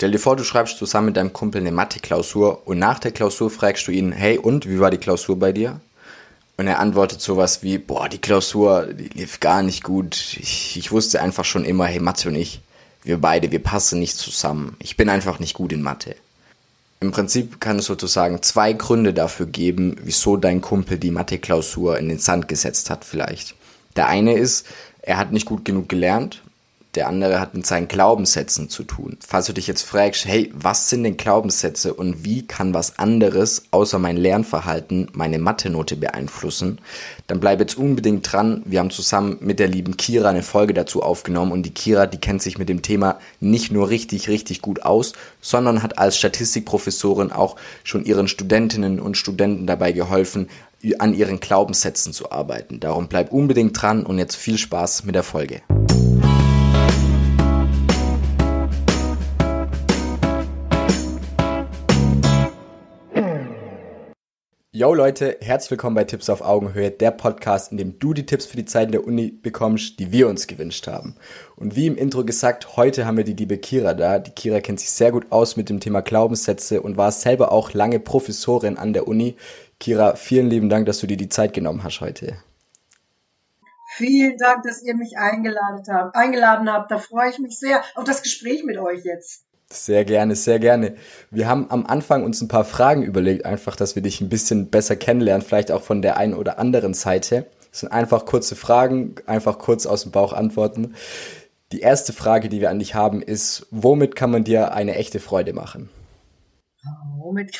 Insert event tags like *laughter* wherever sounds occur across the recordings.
Stell dir vor, du schreibst zusammen mit deinem Kumpel eine Mathe-Klausur und nach der Klausur fragst du ihn, hey und, wie war die Klausur bei dir? Und er antwortet sowas wie, boah, die Klausur, die lief gar nicht gut. Ich, ich wusste einfach schon immer, hey, Mathe und ich, wir beide, wir passen nicht zusammen. Ich bin einfach nicht gut in Mathe. Im Prinzip kann es sozusagen zwei Gründe dafür geben, wieso dein Kumpel die Mathe-Klausur in den Sand gesetzt hat vielleicht. Der eine ist, er hat nicht gut genug gelernt der andere hat mit seinen Glaubenssätzen zu tun. Falls du dich jetzt fragst, hey, was sind denn Glaubenssätze und wie kann was anderes außer mein Lernverhalten meine Mathe-Note beeinflussen, dann bleib jetzt unbedingt dran. Wir haben zusammen mit der lieben Kira eine Folge dazu aufgenommen und die Kira, die kennt sich mit dem Thema nicht nur richtig, richtig gut aus, sondern hat als Statistikprofessorin auch schon ihren Studentinnen und Studenten dabei geholfen, an ihren Glaubenssätzen zu arbeiten. Darum bleib unbedingt dran und jetzt viel Spaß mit der Folge. Yo Leute, herzlich willkommen bei Tipps auf Augenhöhe, der Podcast, in dem du die Tipps für die Zeit in der Uni bekommst, die wir uns gewünscht haben. Und wie im Intro gesagt, heute haben wir die liebe Kira da. Die Kira kennt sich sehr gut aus mit dem Thema Glaubenssätze und war selber auch lange Professorin an der Uni. Kira, vielen lieben Dank, dass du dir die Zeit genommen hast heute. Vielen Dank, dass ihr mich eingeladen habt. Eingeladen habt. Da freue ich mich sehr auf das Gespräch mit euch jetzt. Sehr gerne, sehr gerne. Wir haben am Anfang uns ein paar Fragen überlegt, einfach, dass wir dich ein bisschen besser kennenlernen, vielleicht auch von der einen oder anderen Seite. Das sind einfach kurze Fragen, einfach kurz aus dem Bauch antworten. Die erste Frage, die wir an dich haben, ist, womit kann man dir eine echte Freude machen? Womit?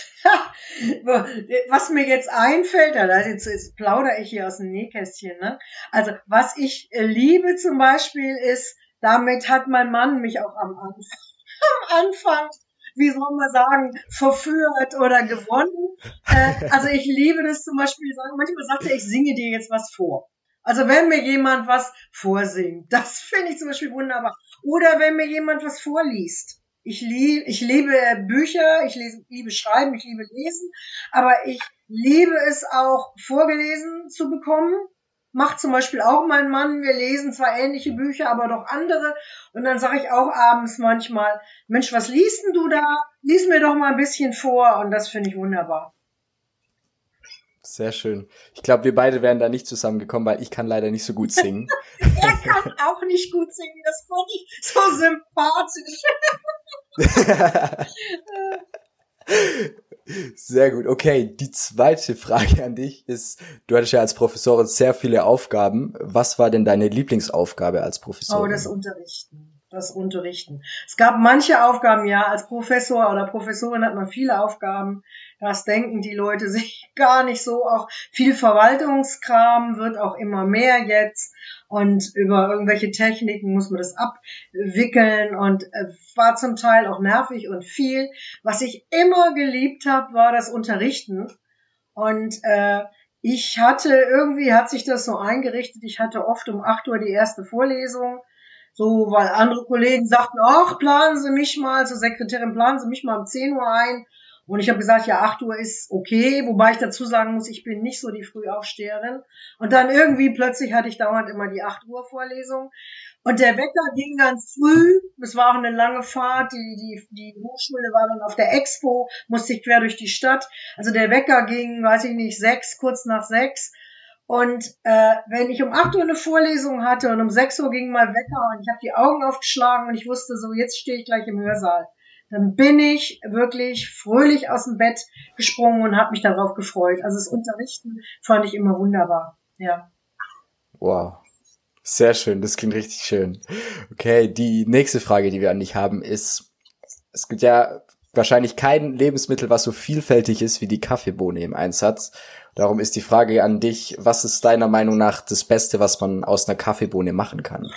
was mir jetzt einfällt, jetzt, jetzt plaudere ich hier aus dem Nähkästchen, ne? Also, was ich liebe zum Beispiel ist, damit hat mein Mann mich auch am Anfang am Anfang, wie soll man sagen, verführt oder gewonnen. Äh, also ich liebe das zum Beispiel, manchmal sagt er, ich singe dir jetzt was vor. Also wenn mir jemand was vorsingt, das finde ich zum Beispiel wunderbar. Oder wenn mir jemand was vorliest. Ich liebe, ich liebe Bücher, ich lese, liebe Schreiben, ich liebe Lesen, aber ich liebe es auch vorgelesen zu bekommen macht zum Beispiel auch mein Mann. Wir lesen zwar ähnliche Bücher, aber doch andere. Und dann sage ich auch abends manchmal, Mensch, was liest denn du da? Lies mir doch mal ein bisschen vor. Und das finde ich wunderbar. Sehr schön. Ich glaube, wir beide wären da nicht zusammengekommen, weil ich kann leider nicht so gut singen. *laughs* er kann auch nicht gut singen. Das fand ich so sympathisch. *laughs* *laughs* Sehr gut. Okay, die zweite Frage an dich ist, du hattest ja als Professorin sehr viele Aufgaben. Was war denn deine Lieblingsaufgabe als Professorin? Oh, das Unterrichten. Das Unterrichten. Es gab manche Aufgaben, ja, als Professor oder Professorin hat man viele Aufgaben. Das denken die Leute *laughs* sich gar nicht so. Auch viel Verwaltungskram wird auch immer mehr jetzt und über irgendwelche Techniken muss man das abwickeln und äh, war zum Teil auch nervig und viel. Was ich immer geliebt habe, war das Unterrichten und äh, ich hatte irgendwie hat sich das so eingerichtet. Ich hatte oft um acht Uhr die erste Vorlesung, so weil andere Kollegen sagten, ach planen Sie mich mal zur Sekretärin, planen Sie mich mal um zehn Uhr ein. Und ich habe gesagt, ja, 8 Uhr ist okay, wobei ich dazu sagen muss, ich bin nicht so die Frühaufsteherin. Und dann irgendwie plötzlich hatte ich dauernd immer die 8 Uhr Vorlesung. Und der Wecker ging ganz früh. Es war auch eine lange Fahrt. Die, die, die Hochschule war dann auf der Expo, musste ich quer durch die Stadt. Also der Wecker ging, weiß ich nicht, sechs, kurz nach sechs. Und äh, wenn ich um 8 Uhr eine Vorlesung hatte und um 6 Uhr ging mein Wecker und ich habe die Augen aufgeschlagen und ich wusste so, jetzt stehe ich gleich im Hörsaal dann bin ich wirklich fröhlich aus dem Bett gesprungen und habe mich darauf gefreut. Also das Unterrichten fand ich immer wunderbar. Ja. Wow. Sehr schön, das klingt richtig schön. Okay, die nächste Frage, die wir an dich haben, ist, es gibt ja wahrscheinlich kein Lebensmittel, was so vielfältig ist wie die Kaffeebohne im Einsatz. Darum ist die Frage an dich, was ist deiner Meinung nach das Beste, was man aus einer Kaffeebohne machen kann?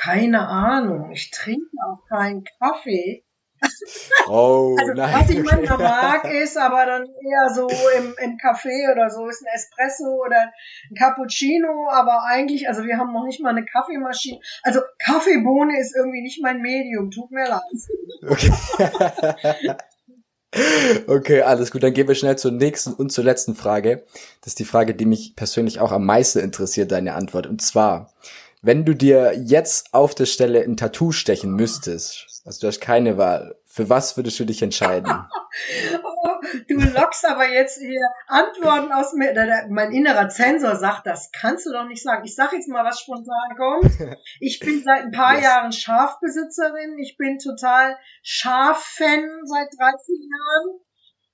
Keine Ahnung. Ich trinke auch keinen Kaffee. Oh, *laughs* also, nein. Was ich manchmal mag, ist aber dann eher so im, im Café oder so, ist ein Espresso oder ein Cappuccino, aber eigentlich, also wir haben noch nicht mal eine Kaffeemaschine. Also Kaffeebohne ist irgendwie nicht mein Medium, tut mir leid. Okay. *laughs* Okay, alles gut. Dann gehen wir schnell zur nächsten und zur letzten Frage. Das ist die Frage, die mich persönlich auch am meisten interessiert, deine Antwort. Und zwar, Wenn du dir jetzt auf der Stelle ein Tattoo stechen müsstest, also du hast keine Wahl, für was würdest du dich entscheiden? *laughs* oh, du lockst aber jetzt hier Antworten aus mir. Mein innerer Zensor sagt, das kannst du doch nicht sagen. Ich sag jetzt mal, was spontan kommt. *laughs* Ich bin seit ein paar yes. Jahren Schafbesitzerin. Ich bin total Schaf-Fan seit 13 Jahren.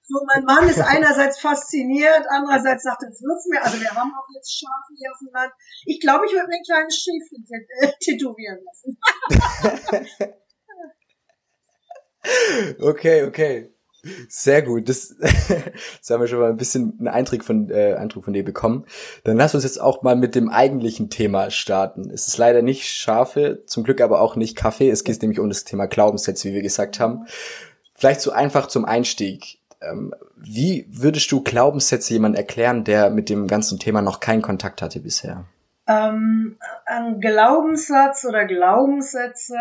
So, mein Mann ist einerseits fasziniert, andererseits sagt er, wird's mir, also wir haben auch jetzt Schafe hier auf dem Land. Ich glaube, ich würde mir ein kleines Schäfchen äh, tätowieren lassen. *laughs* okay, okay. Sehr gut. Das, *laughs* das haben wir schon mal ein bisschen einen Eindruck von, äh, Eindruck von dir bekommen. Dann lass uns jetzt auch mal mit dem eigentlichen Thema starten. Es ist leider nicht Schafe, zum Glück aber auch nicht Kaffee. Es geht nämlich um das Thema Glaubenssätze, wie wir gesagt haben. Vielleicht so einfach zum Einstieg. Ähm, wie würdest du Glaubenssätze jemand erklären, der mit dem ganzen Thema noch keinen Kontakt hatte bisher? Ähm, ein Glaubenssatz oder Glaubenssätze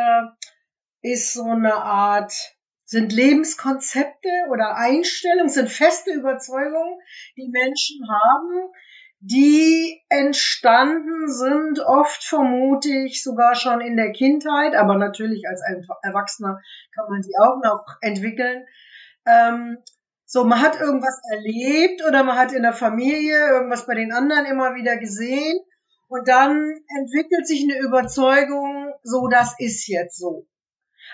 ist so eine Art, sind Lebenskonzepte oder Einstellungen, sind feste Überzeugungen, die Menschen haben, die entstanden sind, oft vermute ich sogar schon in der Kindheit, aber natürlich als Erwachsener kann man sie auch noch entwickeln. Ähm, so, man hat irgendwas erlebt oder man hat in der Familie irgendwas bei den anderen immer wieder gesehen und dann entwickelt sich eine Überzeugung, so das ist jetzt so.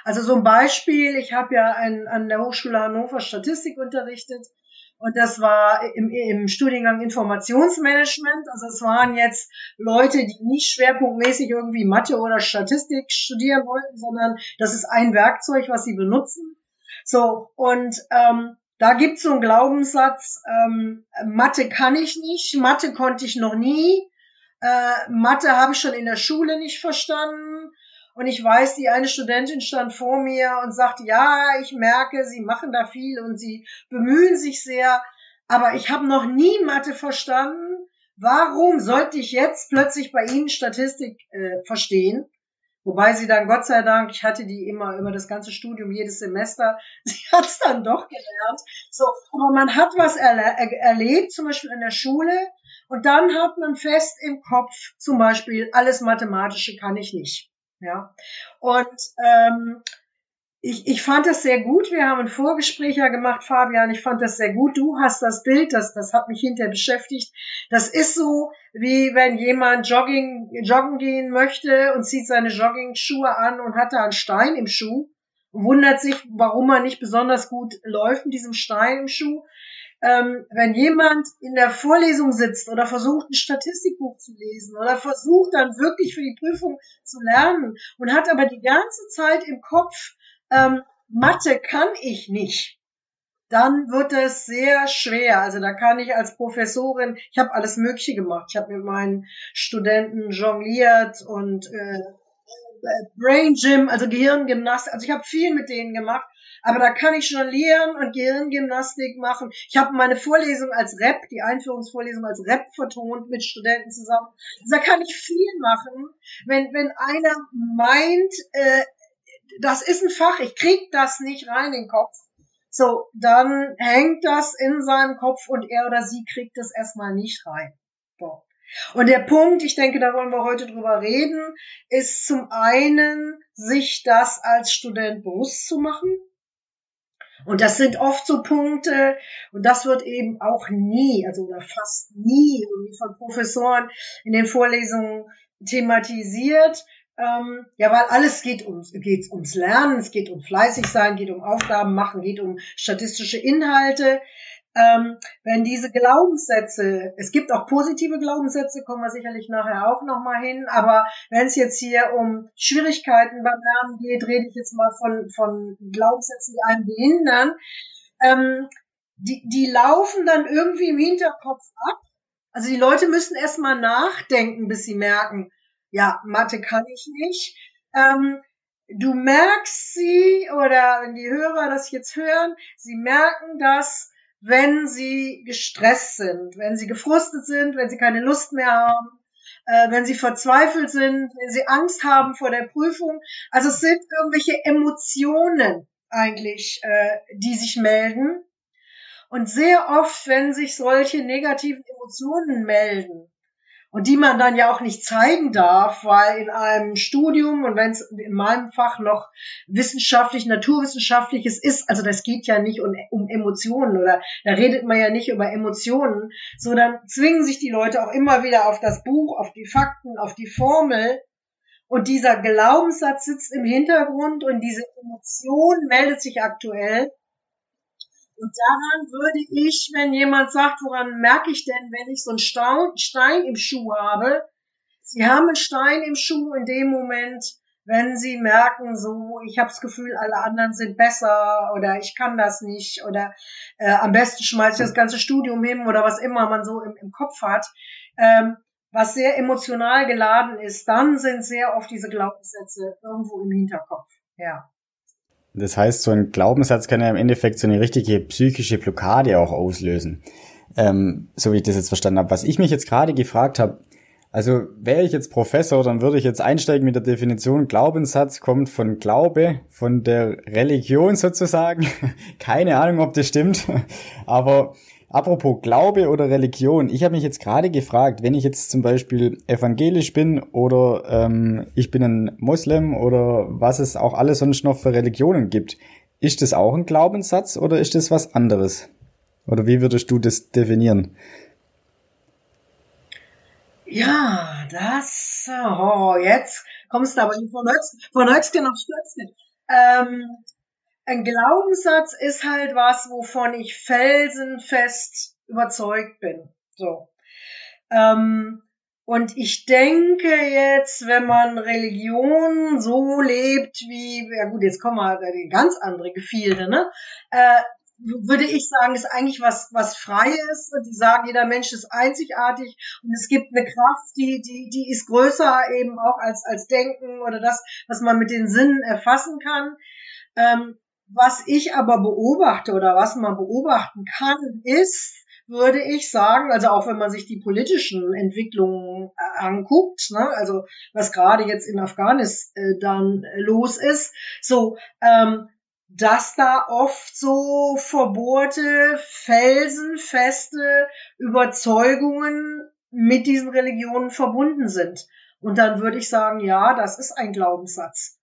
Also so ein Beispiel, ich habe ja ein, an der Hochschule Hannover Statistik unterrichtet und das war im, im Studiengang Informationsmanagement. Also es waren jetzt Leute, die nicht schwerpunktmäßig irgendwie Mathe oder Statistik studieren wollten, sondern das ist ein Werkzeug, was sie benutzen. So, und ähm, da gibt's so einen Glaubenssatz, ähm, Mathe kann ich nicht, Mathe konnte ich noch nie, äh, Mathe habe ich schon in der Schule nicht verstanden. Und ich weiß, die eine Studentin stand vor mir und sagte, ja, ich merke, Sie machen da viel und Sie bemühen sich sehr, aber ich habe noch nie Mathe verstanden. Warum sollte ich jetzt plötzlich bei Ihnen Statistik äh, verstehen? Wobei sie dann, Gott sei Dank, ich hatte die immer über das ganze Studium, jedes Semester, *laughs* sie hat es dann doch gelernt. So, aber man hat was erle erlebt, zum Beispiel in der Schule, und dann hat man fest im Kopf, zum Beispiel, alles Mathematische kann ich nicht. Ja. Und ähm, ich, ich fand das sehr gut. Wir haben ein Vorgespräch ja gemacht, Fabian. Ich fand das sehr gut. Du hast das Bild, das, das hat mich hinterher beschäftigt. Das ist so, wie wenn jemand jogging, joggen gehen möchte und zieht seine Jogging-Schuhe an und hat da einen Stein im Schuh und wundert sich, warum er nicht besonders gut läuft mit diesem Stein im Schuh. Ähm, wenn jemand in der Vorlesung sitzt oder versucht, ein Statistikbuch zu lesen oder versucht dann wirklich für die Prüfung zu lernen und hat aber die ganze Zeit im Kopf, ähm, Mathe kann ich nicht, dann wird es sehr schwer. Also da kann ich als Professorin, ich habe alles Mögliche gemacht. Ich habe mit meinen Studenten jongliert und äh, Brain Gym, also Gehirngymnastik. Also ich habe viel mit denen gemacht. Aber da kann ich jonglieren und Gehirngymnastik machen. Ich habe meine Vorlesung als Rap, die Einführungsvorlesung als Rap vertont mit Studenten zusammen. Also da kann ich viel machen. Wenn, wenn einer meint, äh, das ist ein Fach, ich krieg das nicht rein in den Kopf. So, dann hängt das in seinem Kopf und er oder sie kriegt das erstmal nicht rein. So. Und der Punkt, ich denke, da wollen wir heute drüber reden, ist zum einen, sich das als Student bewusst zu machen. Und das sind oft so Punkte, und das wird eben auch nie, also oder fast nie von Professoren in den Vorlesungen thematisiert, ähm, ja, weil alles geht ums, geht ums Lernen, es geht um fleißig sein, geht um Aufgaben machen, geht um statistische Inhalte. Ähm, wenn diese Glaubenssätze, es gibt auch positive Glaubenssätze, kommen wir sicherlich nachher auch nochmal hin, aber wenn es jetzt hier um Schwierigkeiten beim Lernen geht, rede ich jetzt mal von, von Glaubenssätzen, die einen behindern, ähm, die, die laufen dann irgendwie im Hinterkopf ab. Also die Leute müssen erstmal nachdenken, bis sie merken, ja, Mathe kann ich nicht. Ähm, du merkst sie, oder wenn die Hörer das jetzt hören, sie merken das, wenn sie gestresst sind, wenn sie gefrustet sind, wenn sie keine Lust mehr haben, äh, wenn sie verzweifelt sind, wenn sie Angst haben vor der Prüfung. Also es sind irgendwelche Emotionen eigentlich, äh, die sich melden. Und sehr oft, wenn sich solche negativen Emotionen melden, und die man dann ja auch nicht zeigen darf, weil in einem Studium und wenn es in meinem Fach noch wissenschaftlich, naturwissenschaftliches ist, also das geht ja nicht um, um Emotionen oder da redet man ja nicht über Emotionen, so dann zwingen sich die Leute auch immer wieder auf das Buch, auf die Fakten, auf die Formel. Und dieser Glaubenssatz sitzt im Hintergrund und diese Emotion meldet sich aktuell und daran würde ich, wenn jemand sagt, woran merke ich denn, wenn ich so einen Stein im Schuh habe? Sie haben einen Stein im Schuh in dem Moment, wenn Sie merken, so, ich habe das Gefühl, alle anderen sind besser oder ich kann das nicht oder äh, am besten schmeiße ich das ganze Studium hin oder was immer man so im, im Kopf hat, ähm, was sehr emotional geladen ist, dann sind sehr oft diese Glaubenssätze irgendwo im Hinterkopf. Ja. Das heißt, so ein Glaubenssatz kann ja im Endeffekt so eine richtige psychische Blockade auch auslösen. Ähm, so wie ich das jetzt verstanden habe. Was ich mich jetzt gerade gefragt habe, also wäre ich jetzt Professor, dann würde ich jetzt einsteigen mit der Definition, Glaubenssatz kommt von Glaube, von der Religion sozusagen. *laughs* Keine Ahnung, ob das stimmt. Aber Apropos Glaube oder Religion, ich habe mich jetzt gerade gefragt, wenn ich jetzt zum Beispiel evangelisch bin oder ähm, ich bin ein Moslem oder was es auch alles sonst noch für Religionen gibt, ist das auch ein Glaubenssatz oder ist das was anderes? Oder wie würdest du das definieren? Ja, das, oh, jetzt kommst du aber von Höchstgen von Höchstgen auf Stötzchen. Ähm, ein Glaubenssatz ist halt was, wovon ich felsenfest überzeugt bin. So. Ähm, und ich denke jetzt, wenn man Religion so lebt wie, ja gut, jetzt kommen wir in ganz andere Gefilde, ne? Äh, würde ich sagen, ist eigentlich was, was Freies. Die sagen, jeder Mensch ist einzigartig und es gibt eine Kraft, die, die, die ist größer eben auch als, als Denken oder das, was man mit den Sinnen erfassen kann. Ähm, was ich aber beobachte oder was man beobachten kann, ist, würde ich sagen, also auch wenn man sich die politischen Entwicklungen äh, anguckt, ne, also was gerade jetzt in Afghanistan los ist, so, ähm, dass da oft so verbohrte, felsenfeste Überzeugungen mit diesen Religionen verbunden sind. Und dann würde ich sagen, ja, das ist ein Glaubenssatz.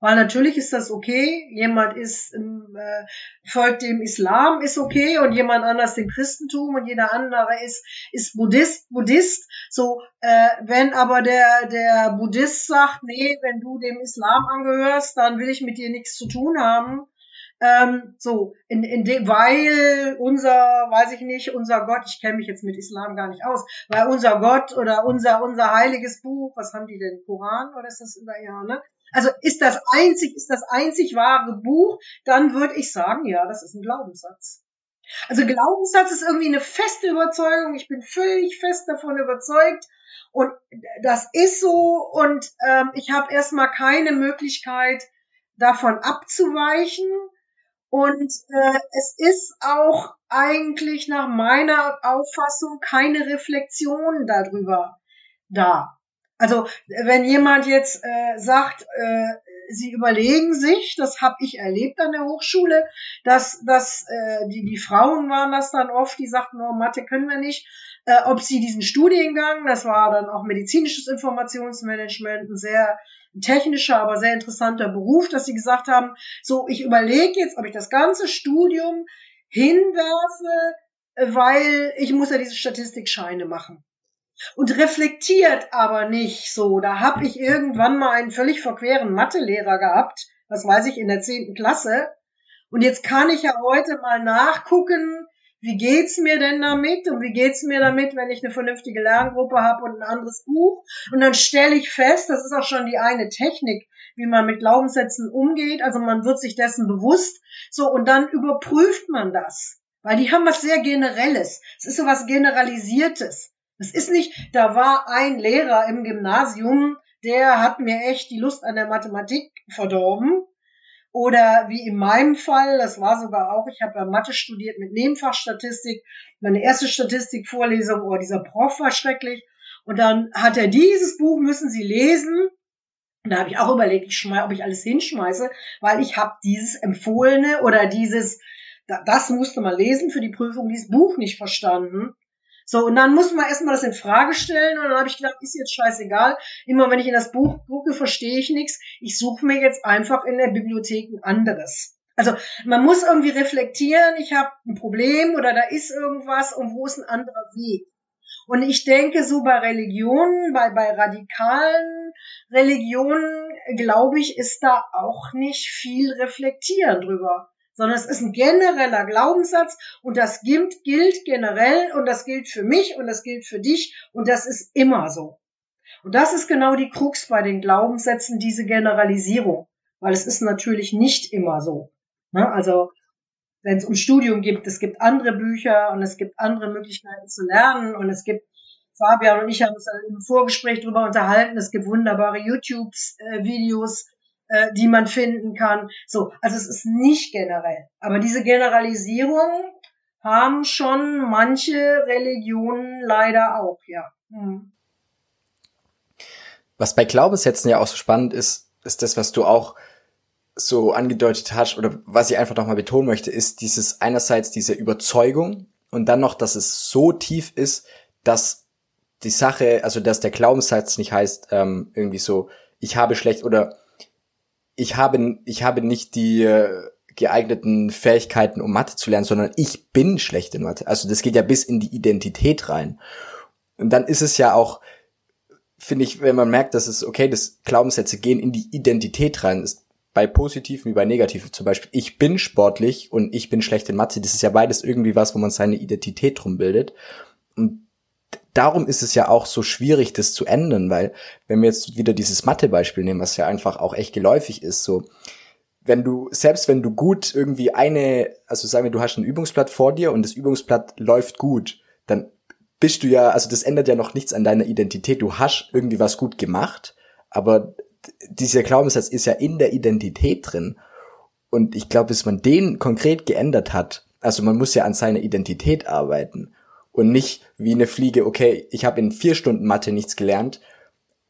Weil natürlich ist das okay. Jemand ist äh, folgt dem Islam, ist okay, und jemand anders dem Christentum und jeder andere ist ist Buddhist, Buddhist. So, äh, wenn aber der der Buddhist sagt, nee, wenn du dem Islam angehörst, dann will ich mit dir nichts zu tun haben. Ähm, so, in, in dem, weil unser, weiß ich nicht, unser Gott, ich kenne mich jetzt mit Islam gar nicht aus, weil unser Gott oder unser unser heiliges Buch, was haben die denn, Koran oder ist das über ja, ne? Also ist das einzig, ist das einzig wahre Buch, dann würde ich sagen, ja, das ist ein Glaubenssatz. Also Glaubenssatz ist irgendwie eine feste Überzeugung. Ich bin völlig fest davon überzeugt. Und das ist so. Und ähm, ich habe erstmal keine Möglichkeit, davon abzuweichen. Und äh, es ist auch eigentlich nach meiner Auffassung keine Reflexion darüber da. Also wenn jemand jetzt äh, sagt, äh, sie überlegen sich, das habe ich erlebt an der Hochschule, dass, dass äh, die, die Frauen waren das dann oft, die sagten, oh, Mathe können wir nicht, äh, ob sie diesen Studiengang, das war dann auch medizinisches Informationsmanagement, ein sehr technischer, aber sehr interessanter Beruf, dass sie gesagt haben, so, ich überlege jetzt, ob ich das ganze Studium hinwerfe, weil ich muss ja diese Statistikscheine machen und reflektiert aber nicht so. Da habe ich irgendwann mal einen völlig verqueren Mathelehrer gehabt, was weiß ich, in der zehnten Klasse. Und jetzt kann ich ja heute mal nachgucken, wie geht's mir denn damit und wie geht's mir damit, wenn ich eine vernünftige Lerngruppe habe und ein anderes Buch. Und dann stelle ich fest, das ist auch schon die eine Technik, wie man mit Glaubenssätzen umgeht. Also man wird sich dessen bewusst. So, und dann überprüft man das. Weil die haben was sehr Generelles. Es ist so was Generalisiertes. Das ist nicht, da war ein Lehrer im Gymnasium, der hat mir echt die Lust an der Mathematik verdorben. Oder wie in meinem Fall, das war sogar auch, ich habe ja Mathe studiert mit Nebenfachstatistik. Meine erste Statistikvorlesung, oh, dieser Prof war schrecklich. Und dann hat er dieses Buch, müssen Sie lesen. Und da habe ich auch überlegt, ich ob ich alles hinschmeiße, weil ich habe dieses empfohlene oder dieses, das musste man lesen für die Prüfung, dieses Buch nicht verstanden. So, und dann muss man erstmal das in Frage stellen und dann habe ich gedacht, ist jetzt scheißegal. Immer wenn ich in das Buch gucke, verstehe ich nichts. Ich suche mir jetzt einfach in der Bibliothek ein anderes. Also man muss irgendwie reflektieren, ich habe ein Problem oder da ist irgendwas und wo ist ein anderer Weg. Und ich denke, so bei Religionen, bei, bei radikalen Religionen, glaube ich, ist da auch nicht viel reflektieren drüber sondern es ist ein genereller Glaubenssatz und das gilt, gilt generell und das gilt für mich und das gilt für dich und das ist immer so. Und das ist genau die Krux bei den Glaubenssätzen, diese Generalisierung, weil es ist natürlich nicht immer so. Ne? Also wenn es um Studium gibt, es gibt andere Bücher und es gibt andere Möglichkeiten zu lernen und es gibt Fabian und ich haben uns im Vorgespräch darüber unterhalten. Es gibt wunderbare YouTube-Videos, äh, die man finden kann. So, also es ist nicht generell. Aber diese Generalisierung haben schon manche Religionen leider auch, ja. Hm. Was bei Glaubenssätzen ja auch so spannend ist, ist das, was du auch so angedeutet hast oder was ich einfach nochmal betonen möchte, ist dieses einerseits diese Überzeugung und dann noch, dass es so tief ist, dass die Sache, also dass der Glaubenssatz nicht heißt ähm, irgendwie so, ich habe schlecht oder ich habe, ich habe nicht die äh, geeigneten Fähigkeiten, um Mathe zu lernen, sondern ich bin schlecht in Mathe. Also das geht ja bis in die Identität rein. Und dann ist es ja auch, finde ich, wenn man merkt, dass es okay, das Glaubenssätze gehen in die Identität rein, ist bei positiven wie bei negativen zum Beispiel, ich bin sportlich und ich bin schlecht in Mathe, das ist ja beides irgendwie was, wo man seine Identität drum bildet. Und darum ist es ja auch so schwierig, das zu ändern, weil wenn wir jetzt wieder dieses Mathe-Beispiel nehmen, was ja einfach auch echt geläufig ist, so wenn du, selbst wenn du gut irgendwie eine, also sagen wir, du hast ein Übungsblatt vor dir und das Übungsblatt läuft gut, dann bist du ja, also das ändert ja noch nichts an deiner Identität. Du hast irgendwie was gut gemacht, aber dieser Glaubenssatz ist ja in der Identität drin. Und ich glaube, bis man den konkret geändert hat, also man muss ja an seiner Identität arbeiten und nicht wie eine Fliege, okay, ich habe in vier Stunden Mathe nichts gelernt,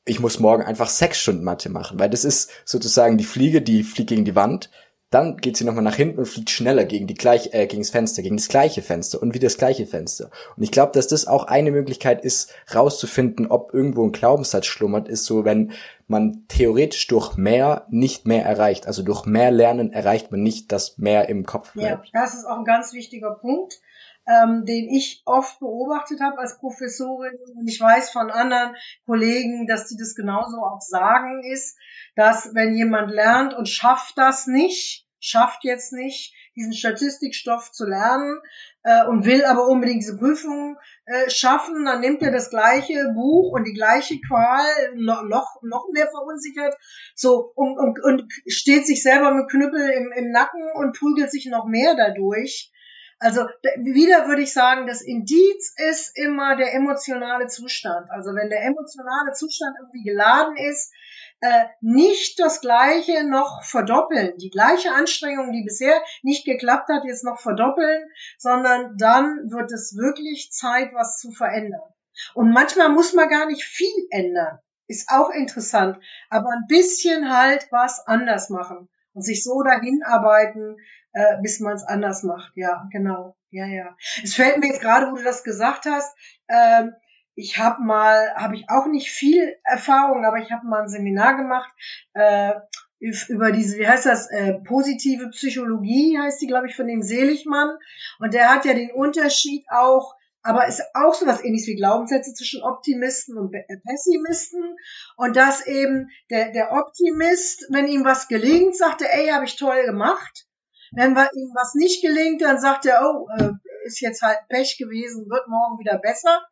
ich muss morgen einfach sechs Stunden Mathe machen, weil das ist sozusagen die Fliege, die fliegt gegen die Wand, dann geht sie nochmal nach hinten und fliegt schneller gegen die gleich, äh, gegen das Fenster, gegen das gleiche Fenster und wieder das gleiche Fenster. Und ich glaube, dass das auch eine Möglichkeit ist, rauszufinden, ob irgendwo ein Glaubenssatz schlummert, ist so, wenn man theoretisch durch mehr nicht mehr erreicht. Also durch mehr Lernen erreicht man nicht das mehr im Kopf bleibt. Ja, das ist auch ein ganz wichtiger Punkt ähm, den ich oft beobachtet habe als Professorin. Und ich weiß von anderen Kollegen, dass die das genauso auch sagen, ist, dass wenn jemand lernt und schafft das nicht, schafft jetzt nicht, diesen Statistikstoff zu lernen äh, und will aber unbedingt diese Prüfung äh, schaffen, dann nimmt er das gleiche Buch und die gleiche Qual noch, noch, noch mehr verunsichert, so und, und, und steht sich selber mit Knüppel im, im Nacken und prügelt sich noch mehr dadurch. Also wieder würde ich sagen, das Indiz ist immer der emotionale Zustand. Also wenn der emotionale Zustand irgendwie geladen ist, äh, nicht das Gleiche noch verdoppeln, die gleiche Anstrengung, die bisher nicht geklappt hat, jetzt noch verdoppeln, sondern dann wird es wirklich Zeit, was zu verändern. Und manchmal muss man gar nicht viel ändern, ist auch interessant, aber ein bisschen halt was anders machen und sich so dahin arbeiten, äh, bis man es anders macht. Ja, genau. Ja, ja. Es fällt mir jetzt gerade, wo du das gesagt hast, ähm, ich habe mal, habe ich auch nicht viel Erfahrung, aber ich habe mal ein Seminar gemacht äh, über diese, wie heißt das, äh, positive Psychologie heißt die, glaube ich, von dem Seligmann. Und der hat ja den Unterschied auch, aber ist auch so was ähnliches wie Glaubenssätze zwischen Optimisten und Pessimisten. Und dass eben der, der Optimist, wenn ihm was gelingt, sagt er, ey, habe ich toll gemacht. Wenn ihm was nicht gelingt, dann sagt er, oh, äh, ist jetzt halt Pech gewesen, wird morgen wieder besser.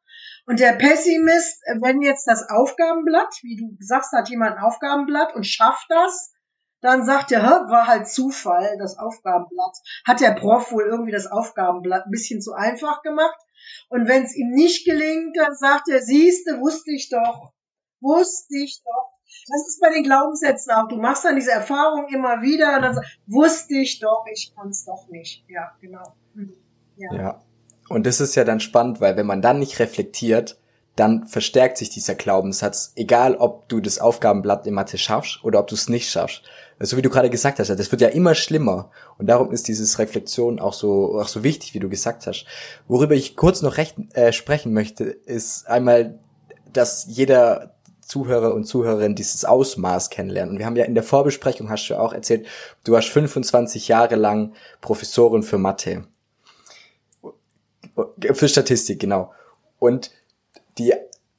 Und der Pessimist, äh, wenn jetzt das Aufgabenblatt, wie du sagst, hat jemand ein Aufgabenblatt und schafft das, dann sagt er, war halt Zufall, das Aufgabenblatt. Hat der Prof wohl irgendwie das Aufgabenblatt ein bisschen zu einfach gemacht. Und wenn es ihm nicht gelingt, dann sagt er, siehste, wusste ich doch, wusste ich doch. Das ist bei den Glaubenssätzen auch. Du machst dann diese Erfahrung immer wieder und dann sagst, wusste ich doch, ich kann es doch nicht. Ja, genau. Mhm. Ja. ja. Und das ist ja dann spannend, weil wenn man dann nicht reflektiert, dann verstärkt sich dieser Glaubenssatz, egal ob du das Aufgabenblatt in Mathe schaffst oder ob du es nicht schaffst. So wie du gerade gesagt hast, das wird ja immer schlimmer. Und darum ist dieses Reflexion auch so, auch so wichtig, wie du gesagt hast. Worüber ich kurz noch recht, äh, sprechen möchte, ist einmal, dass jeder Zuhörer und Zuhörerin dieses Ausmaß kennenlernen. Und wir haben ja in der Vorbesprechung, hast du auch erzählt, du warst 25 Jahre lang Professorin für Mathe. Für Statistik, genau. Und die,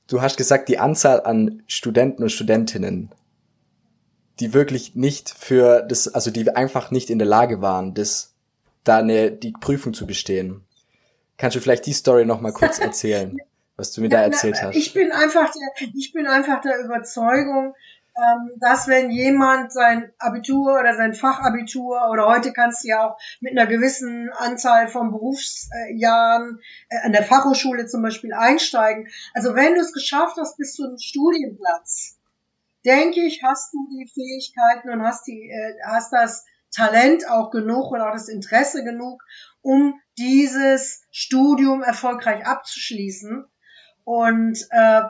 du hast gesagt, die Anzahl an Studenten und Studentinnen, die wirklich nicht für das, also die einfach nicht in der Lage waren, das, da eine, die Prüfung zu bestehen. Kannst du vielleicht die Story noch mal kurz *laughs* erzählen, was du mir da erzählt hast? Ich bin einfach der, ich bin einfach der Überzeugung, ähm, dass wenn jemand sein Abitur oder sein Fachabitur oder heute kannst du ja auch mit einer gewissen Anzahl von Berufsjahren äh, an der Fachhochschule zum Beispiel einsteigen. Also wenn du es geschafft hast bis zu einem Studienplatz, denke ich, hast du die Fähigkeiten und hast die, äh, hast das Talent auch genug oder auch das Interesse genug, um dieses Studium erfolgreich abzuschließen. Und äh,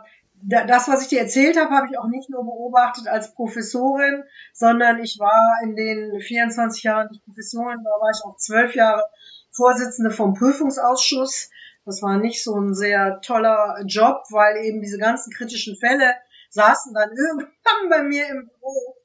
das, was ich dir erzählt habe, habe ich auch nicht nur beobachtet als Professorin, sondern ich war in den 24 Jahren, die ich Professorin war, war ich auch zwölf Jahre Vorsitzende vom Prüfungsausschuss. Das war nicht so ein sehr toller Job, weil eben diese ganzen kritischen Fälle saßen dann *laughs* irgendwann bei mir im Büro.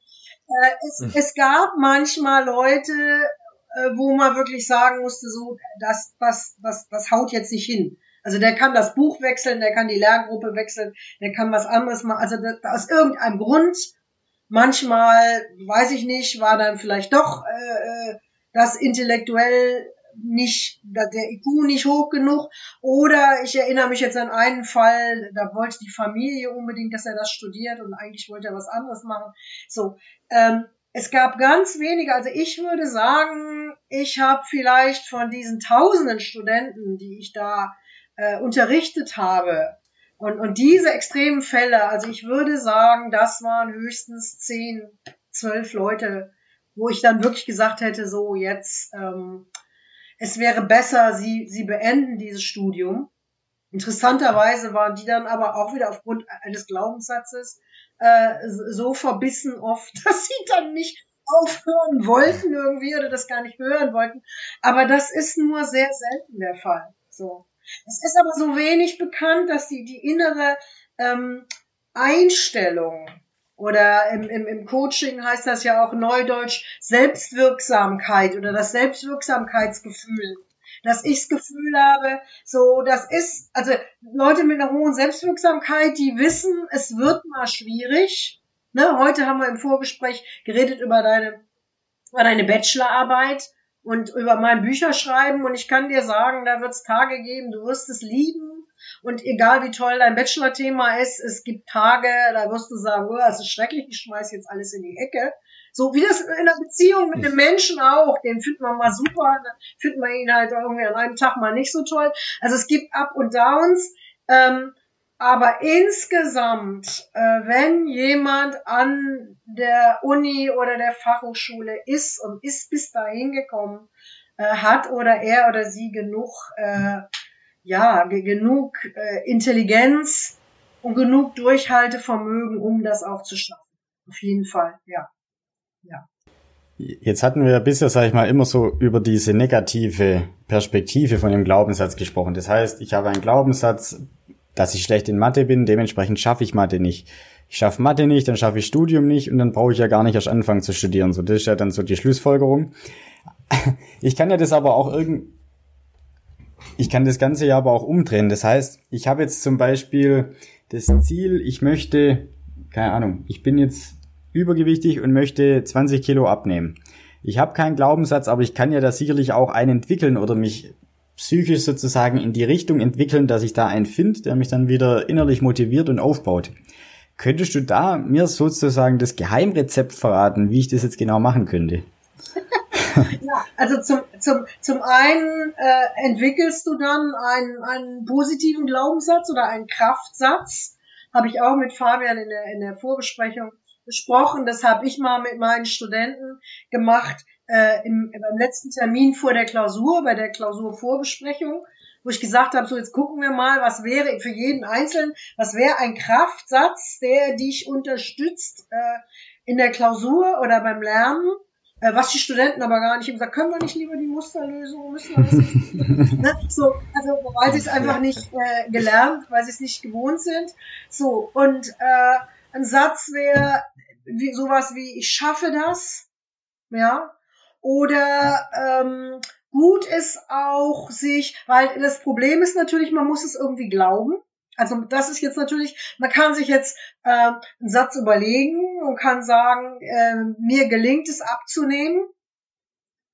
Äh, es, hm. es gab manchmal Leute, äh, wo man wirklich sagen musste, so, das, das, das, das haut jetzt nicht hin. Also der kann das Buch wechseln, der kann die Lerngruppe wechseln, der kann was anderes machen. Also das, aus irgendeinem Grund, manchmal, weiß ich nicht, war dann vielleicht doch äh, äh das intellektuell nicht, der IQ nicht hoch genug. Oder ich erinnere mich jetzt an einen Fall, da wollte die Familie unbedingt, dass er das studiert und eigentlich wollte er was anderes machen. So, ähm, es gab ganz wenige, also ich würde sagen, ich habe vielleicht von diesen tausenden Studenten, die ich da äh, unterrichtet habe. Und, und diese extremen Fälle, also ich würde sagen, das waren höchstens zehn, zwölf Leute, wo ich dann wirklich gesagt hätte, so jetzt, ähm, es wäre besser, sie, sie beenden dieses Studium. Interessanterweise waren die dann aber auch wieder aufgrund eines Glaubenssatzes äh, so verbissen oft, *laughs* dass sie dann nicht aufhören wollten irgendwie oder das gar nicht hören wollten. Aber das ist nur sehr selten der Fall. So. Es ist aber so wenig bekannt, dass die, die innere ähm, Einstellung oder im, im, im Coaching heißt das ja auch neudeutsch Selbstwirksamkeit oder das Selbstwirksamkeitsgefühl. Dass ich das Gefühl habe, so, das ist, also Leute mit einer hohen Selbstwirksamkeit, die wissen, es wird mal schwierig. Ne, heute haben wir im Vorgespräch geredet über deine, über deine Bachelorarbeit und über mein Bücherschreiben und ich kann dir sagen, da wird es Tage geben, du wirst es lieben und egal wie toll dein Bachelor-Thema ist, es gibt Tage, da wirst du sagen, oh, das ist schrecklich, ich schmeiß jetzt alles in die Ecke. So wie das in einer Beziehung mit einem Menschen auch, den findet man mal super, dann findet man ihn halt irgendwie an einem Tag mal nicht so toll. Also es gibt Up und Downs. Ähm, aber insgesamt, äh, wenn jemand an der Uni oder der Fachhochschule ist und ist bis dahin gekommen, äh, hat oder er oder sie genug, äh, ja, genug Intelligenz und genug Durchhaltevermögen, um das auch zu schaffen. Auf jeden Fall, ja. Ja. Jetzt hatten wir bisher, sag ich mal, immer so über diese negative Perspektive von dem Glaubenssatz gesprochen. Das heißt, ich habe einen Glaubenssatz, dass ich schlecht in Mathe bin, dementsprechend schaffe ich Mathe nicht. Ich schaffe Mathe nicht, dann schaffe ich Studium nicht und dann brauche ich ja gar nicht erst anfangen zu studieren. So, das ist ja dann so die Schlussfolgerung. *laughs* Ich kann ja das aber auch irgend, ich kann das Ganze ja aber auch umdrehen. Das heißt, ich habe jetzt zum Beispiel das Ziel, ich möchte, keine Ahnung, ich bin jetzt übergewichtig und möchte 20 Kilo abnehmen. Ich habe keinen Glaubenssatz, aber ich kann ja da sicherlich auch einen entwickeln oder mich psychisch sozusagen in die Richtung entwickeln, dass ich da einen finde, der mich dann wieder innerlich motiviert und aufbaut. Könntest du da mir sozusagen das Geheimrezept verraten, wie ich das jetzt genau machen könnte? *laughs* ja, also zum, zum, zum einen äh, entwickelst du dann einen, einen positiven Glaubenssatz oder einen Kraftsatz. Habe ich auch mit Fabian in der, in der Vorbesprechung besprochen. Das habe ich mal mit meinen Studenten gemacht äh, im, beim letzten Termin vor der Klausur, bei der Klausurvorbesprechung, wo ich gesagt habe, so jetzt gucken wir mal, was wäre für jeden Einzelnen, was wäre ein Kraftsatz, der dich unterstützt äh, in der Klausur oder beim Lernen, äh, was die Studenten aber gar nicht haben gesagt, können wir nicht lieber die Musterlösung, müssen wir das *laughs* ne? so, also weil sie es einfach nicht äh, gelernt, weil sie es nicht gewohnt sind. So, und äh, ein Satz wäre wie, sowas wie, ich schaffe das, ja, oder ähm, gut ist auch sich, weil das Problem ist natürlich, man muss es irgendwie glauben. Also das ist jetzt natürlich, man kann sich jetzt äh, einen Satz überlegen und kann sagen, äh, mir gelingt es abzunehmen.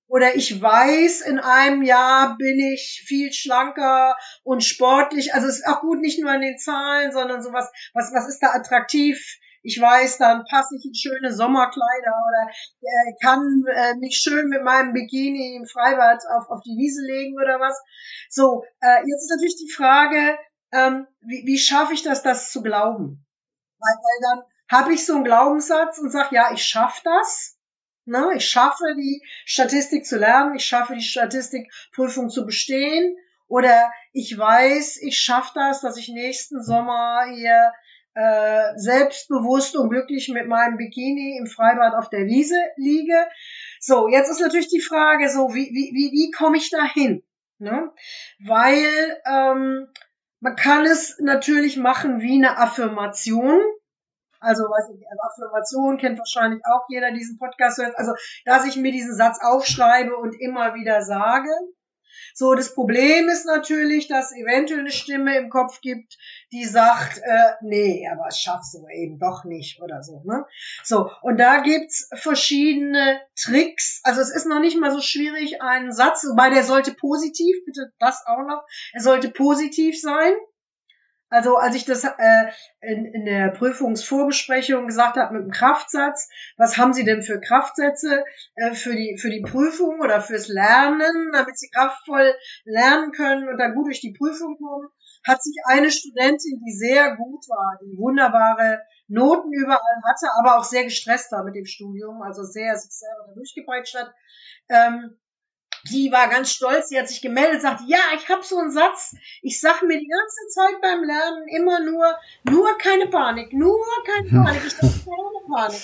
Oder ich weiß, in einem Jahr bin ich viel schlanker und sportlich. Also es ist auch gut, nicht nur an den Zahlen, sondern sowas, was, was ist da attraktiv ich weiß, dann passe ich in schöne Sommerkleider oder äh, kann äh, mich schön mit meinem Bikini im Freibad auf, auf die Wiese legen oder was. So, äh, jetzt ist natürlich die Frage, ähm, wie, wie schaffe ich das, das zu glauben? Weil, weil dann habe ich so einen Glaubenssatz und sage, ja, ich schaffe das. Ne? Ich schaffe die Statistik zu lernen, ich schaffe die Statistikprüfung zu bestehen. Oder ich weiß, ich schaffe das, dass ich nächsten Sommer hier äh, selbstbewusst und glücklich mit meinem Bikini im Freibad auf der Wiese liege. So, jetzt ist natürlich die Frage, so wie wie wie, wie komme ich da hin? Ne? Weil ähm, man kann es natürlich machen wie eine Affirmation. Also, weiß ich, Affirmation kennt wahrscheinlich auch jeder diesen Podcast hört. Also, dass ich mir diesen Satz aufschreibe und immer wieder sage. So, das Problem ist natürlich, dass eventuell eine Stimme im Kopf gibt, die sagt, äh, nee, aber das schaffst du eben doch nicht oder so. Ne? So, und da gibt's verschiedene Tricks. Also es ist noch nicht mal so schwierig, einen Satz, wobei der sollte positiv, bitte das auch noch, er sollte positiv sein. Also als ich das äh, in, in der Prüfungsvorbesprechung gesagt habe mit dem Kraftsatz, was haben Sie denn für Kraftsätze äh, für die für die Prüfung oder fürs Lernen, damit Sie kraftvoll lernen können und dann gut durch die Prüfung kommen, hat sich eine Studentin, die sehr gut war, die wunderbare Noten überall hatte, aber auch sehr gestresst war mit dem Studium, also sehr sich selber durchgepeitscht hat, ähm, die war ganz stolz, die hat sich gemeldet, sagt, ja, ich habe so einen Satz, ich sag mir die ganze Zeit beim Lernen immer nur, nur keine Panik, nur keine Panik, ich habe keine Panik.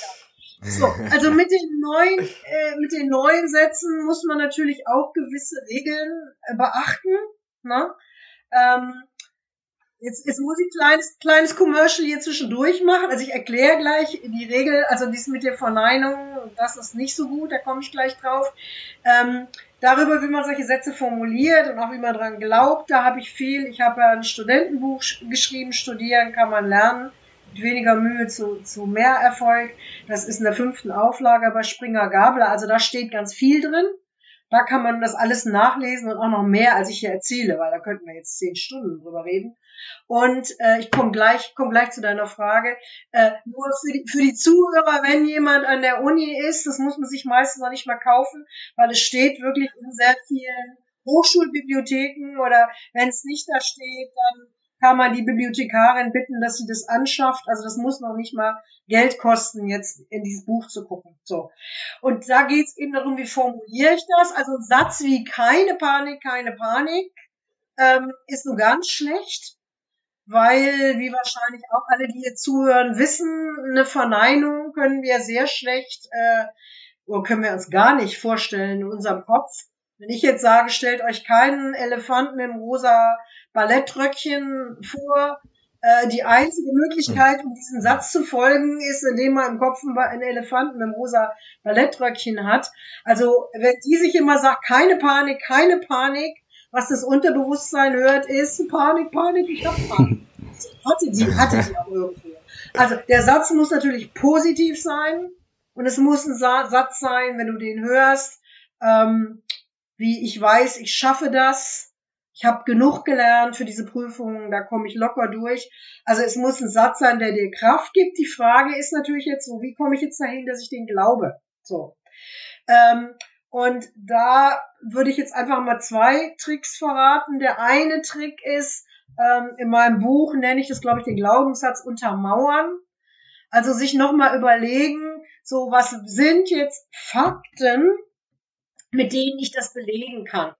So, also mit den neuen, äh, mit den neuen Sätzen muss man natürlich auch gewisse Regeln äh, beachten. Ne? Ähm, Jetzt, jetzt muss ich kleines, kleines Commercial hier zwischendurch machen. Also ich erkläre gleich die Regel, also dies mit der Verneinung, das ist nicht so gut, da komme ich gleich drauf. Ähm, darüber, wie man solche Sätze formuliert und auch wie man dran glaubt, da habe ich viel. Ich habe ein Studentenbuch geschrieben, studieren kann man lernen. Mit weniger Mühe zu, zu mehr Erfolg. Das ist in der fünften Auflage bei Springer Gabler. Also da steht ganz viel drin. Da kann man das alles nachlesen und auch noch mehr, als ich hier erzähle, weil da könnten wir jetzt zehn Stunden drüber reden. Und äh, ich komme gleich, komm gleich zu deiner Frage. Äh, nur für die, für die Zuhörer, wenn jemand an der Uni ist, das muss man sich meistens noch nicht mal kaufen, weil es steht wirklich in sehr vielen Hochschulbibliotheken oder wenn es nicht da steht, dann kann man die Bibliothekarin bitten, dass sie das anschafft. Also das muss noch nicht mal Geld kosten, jetzt in dieses Buch zu gucken. So. Und da geht es eben darum, wie formuliere ich das? Also ein Satz wie keine Panik, keine Panik ähm, ist nur ganz schlecht, weil, wie wahrscheinlich auch alle, die hier zuhören, wissen, eine Verneinung können wir sehr schlecht äh, oder können wir uns gar nicht vorstellen in unserem Kopf. Wenn ich jetzt sage, stellt euch keinen Elefanten im rosa Ballettröckchen vor, äh, die einzige Möglichkeit, um diesen Satz zu folgen, ist, indem man im Kopf einen Elefanten im rosa Ballettröckchen hat. Also, wenn die sich immer sagt, keine Panik, keine Panik, was das Unterbewusstsein hört, ist Panik, Panik, ich hab Panik. *laughs* Hatte sie, hatte sie auch irgendwo. Also, der Satz muss natürlich positiv sein. Und es muss ein Satz sein, wenn du den hörst, ähm, wie ich weiß, ich schaffe das, ich habe genug gelernt für diese Prüfung, da komme ich locker durch. Also es muss ein Satz sein, der dir Kraft gibt. Die Frage ist natürlich jetzt so, wie komme ich jetzt dahin, dass ich den glaube? So. Ähm, und da würde ich jetzt einfach mal zwei Tricks verraten. Der eine Trick ist, ähm, in meinem Buch nenne ich das, glaube ich, den Glaubenssatz untermauern. Also sich nochmal überlegen, so was sind jetzt Fakten, mit denen ich das belegen kann.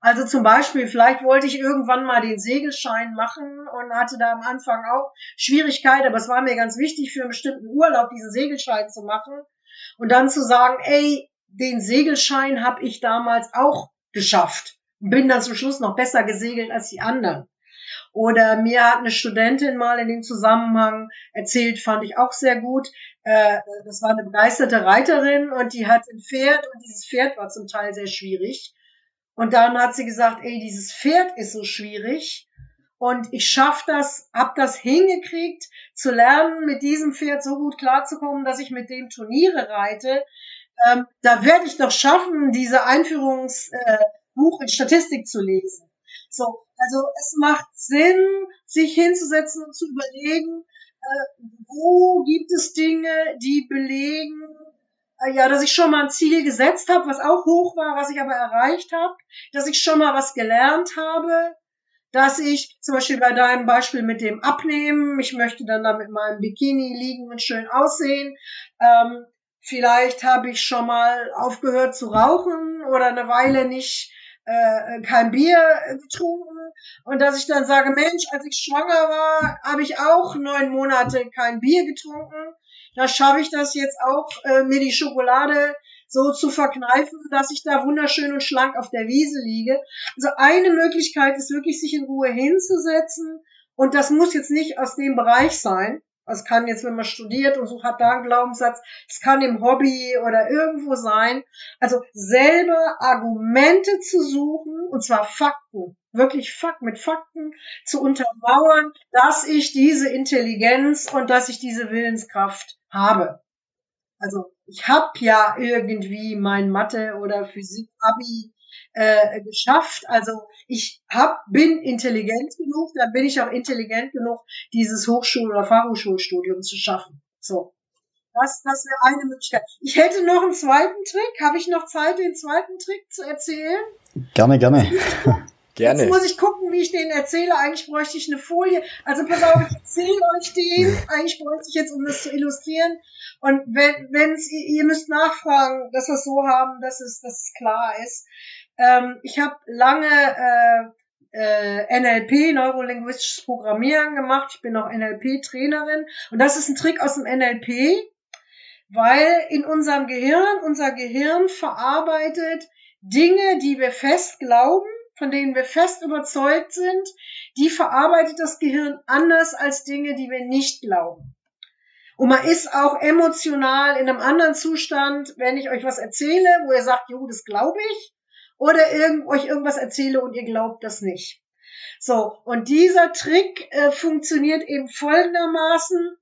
Also zum Beispiel, vielleicht wollte ich irgendwann mal den Segelschein machen und hatte da am Anfang auch Schwierigkeiten, aber es war mir ganz wichtig, für einen bestimmten Urlaub diesen Segelschein zu machen und dann zu sagen, ey, den Segelschein habe ich damals auch geschafft. Bin dann zum Schluss noch besser gesegelt als die anderen. Oder mir hat eine Studentin mal in dem Zusammenhang erzählt, fand ich auch sehr gut. Äh, das war eine begeisterte Reiterin und die hat ein Pferd und dieses Pferd war zum Teil sehr schwierig. Und dann hat sie gesagt, ey, dieses Pferd ist so schwierig und ich schaff das, hab das hingekriegt, zu lernen, mit diesem Pferd so gut klarzukommen, dass ich mit dem Turniere reite. Ähm, da werde ich doch schaffen, diese Einführungsbuch äh, in Statistik zu lesen. So, also es macht Sinn, sich hinzusetzen und zu überlegen, äh, wo gibt es Dinge, die belegen, äh, ja, dass ich schon mal ein Ziel gesetzt habe, was auch hoch war, was ich aber erreicht habe, dass ich schon mal was gelernt habe, dass ich zum Beispiel bei deinem Beispiel mit dem Abnehmen, ich möchte dann da mit meinem Bikini liegen und schön aussehen. Ähm, vielleicht habe ich schon mal aufgehört zu rauchen oder eine Weile nicht äh, kein Bier getrunken und dass ich dann sage, Mensch, als ich schwanger war, habe ich auch neun Monate kein Bier getrunken da schaffe ich das jetzt auch, äh, mir die Schokolade so zu verkneifen, dass ich da wunderschön und schlank auf der Wiese liege. Also eine Möglichkeit ist wirklich, sich in Ruhe hinzusetzen. Und das muss jetzt nicht aus dem Bereich sein. Es kann jetzt, wenn man studiert und so hat da einen Glaubenssatz, es kann im Hobby oder irgendwo sein. Also selber Argumente zu suchen, und zwar Fakten, wirklich Fakt, mit Fakten zu untermauern, dass ich diese Intelligenz und dass ich diese Willenskraft habe. Also ich habe ja irgendwie mein Mathe oder Physik Abi äh, geschafft. Also ich hab, bin intelligent genug, da bin ich auch intelligent genug, dieses Hochschul- oder Fachhochschulstudium zu schaffen. So. Das, das wäre eine Möglichkeit. Ich hätte noch einen zweiten Trick. Habe ich noch Zeit, den zweiten Trick zu erzählen? Gerne, gerne. *laughs* Gerne. Jetzt muss ich gucken, wie ich den erzähle. Eigentlich bräuchte ich eine Folie. Also pass auf, ich erzähle *laughs* euch den. Eigentlich bräuchte ich jetzt, um das zu illustrieren. Und wenn, wenn's, ihr müsst nachfragen, dass wir es so haben, dass es, dass es klar ist. Ähm, ich habe lange äh, äh, NLP, neurolinguistisches Programmieren gemacht. Ich bin auch NLP-Trainerin. Und das ist ein Trick aus dem NLP, weil in unserem Gehirn, unser Gehirn verarbeitet Dinge, die wir fest glauben, von denen wir fest überzeugt sind, die verarbeitet das Gehirn anders als Dinge, die wir nicht glauben. Und man ist auch emotional in einem anderen Zustand, wenn ich euch was erzähle, wo ihr sagt, jo, das glaube ich, oder irgend, euch irgendwas erzähle und ihr glaubt das nicht. So, und dieser Trick äh, funktioniert eben folgendermaßen,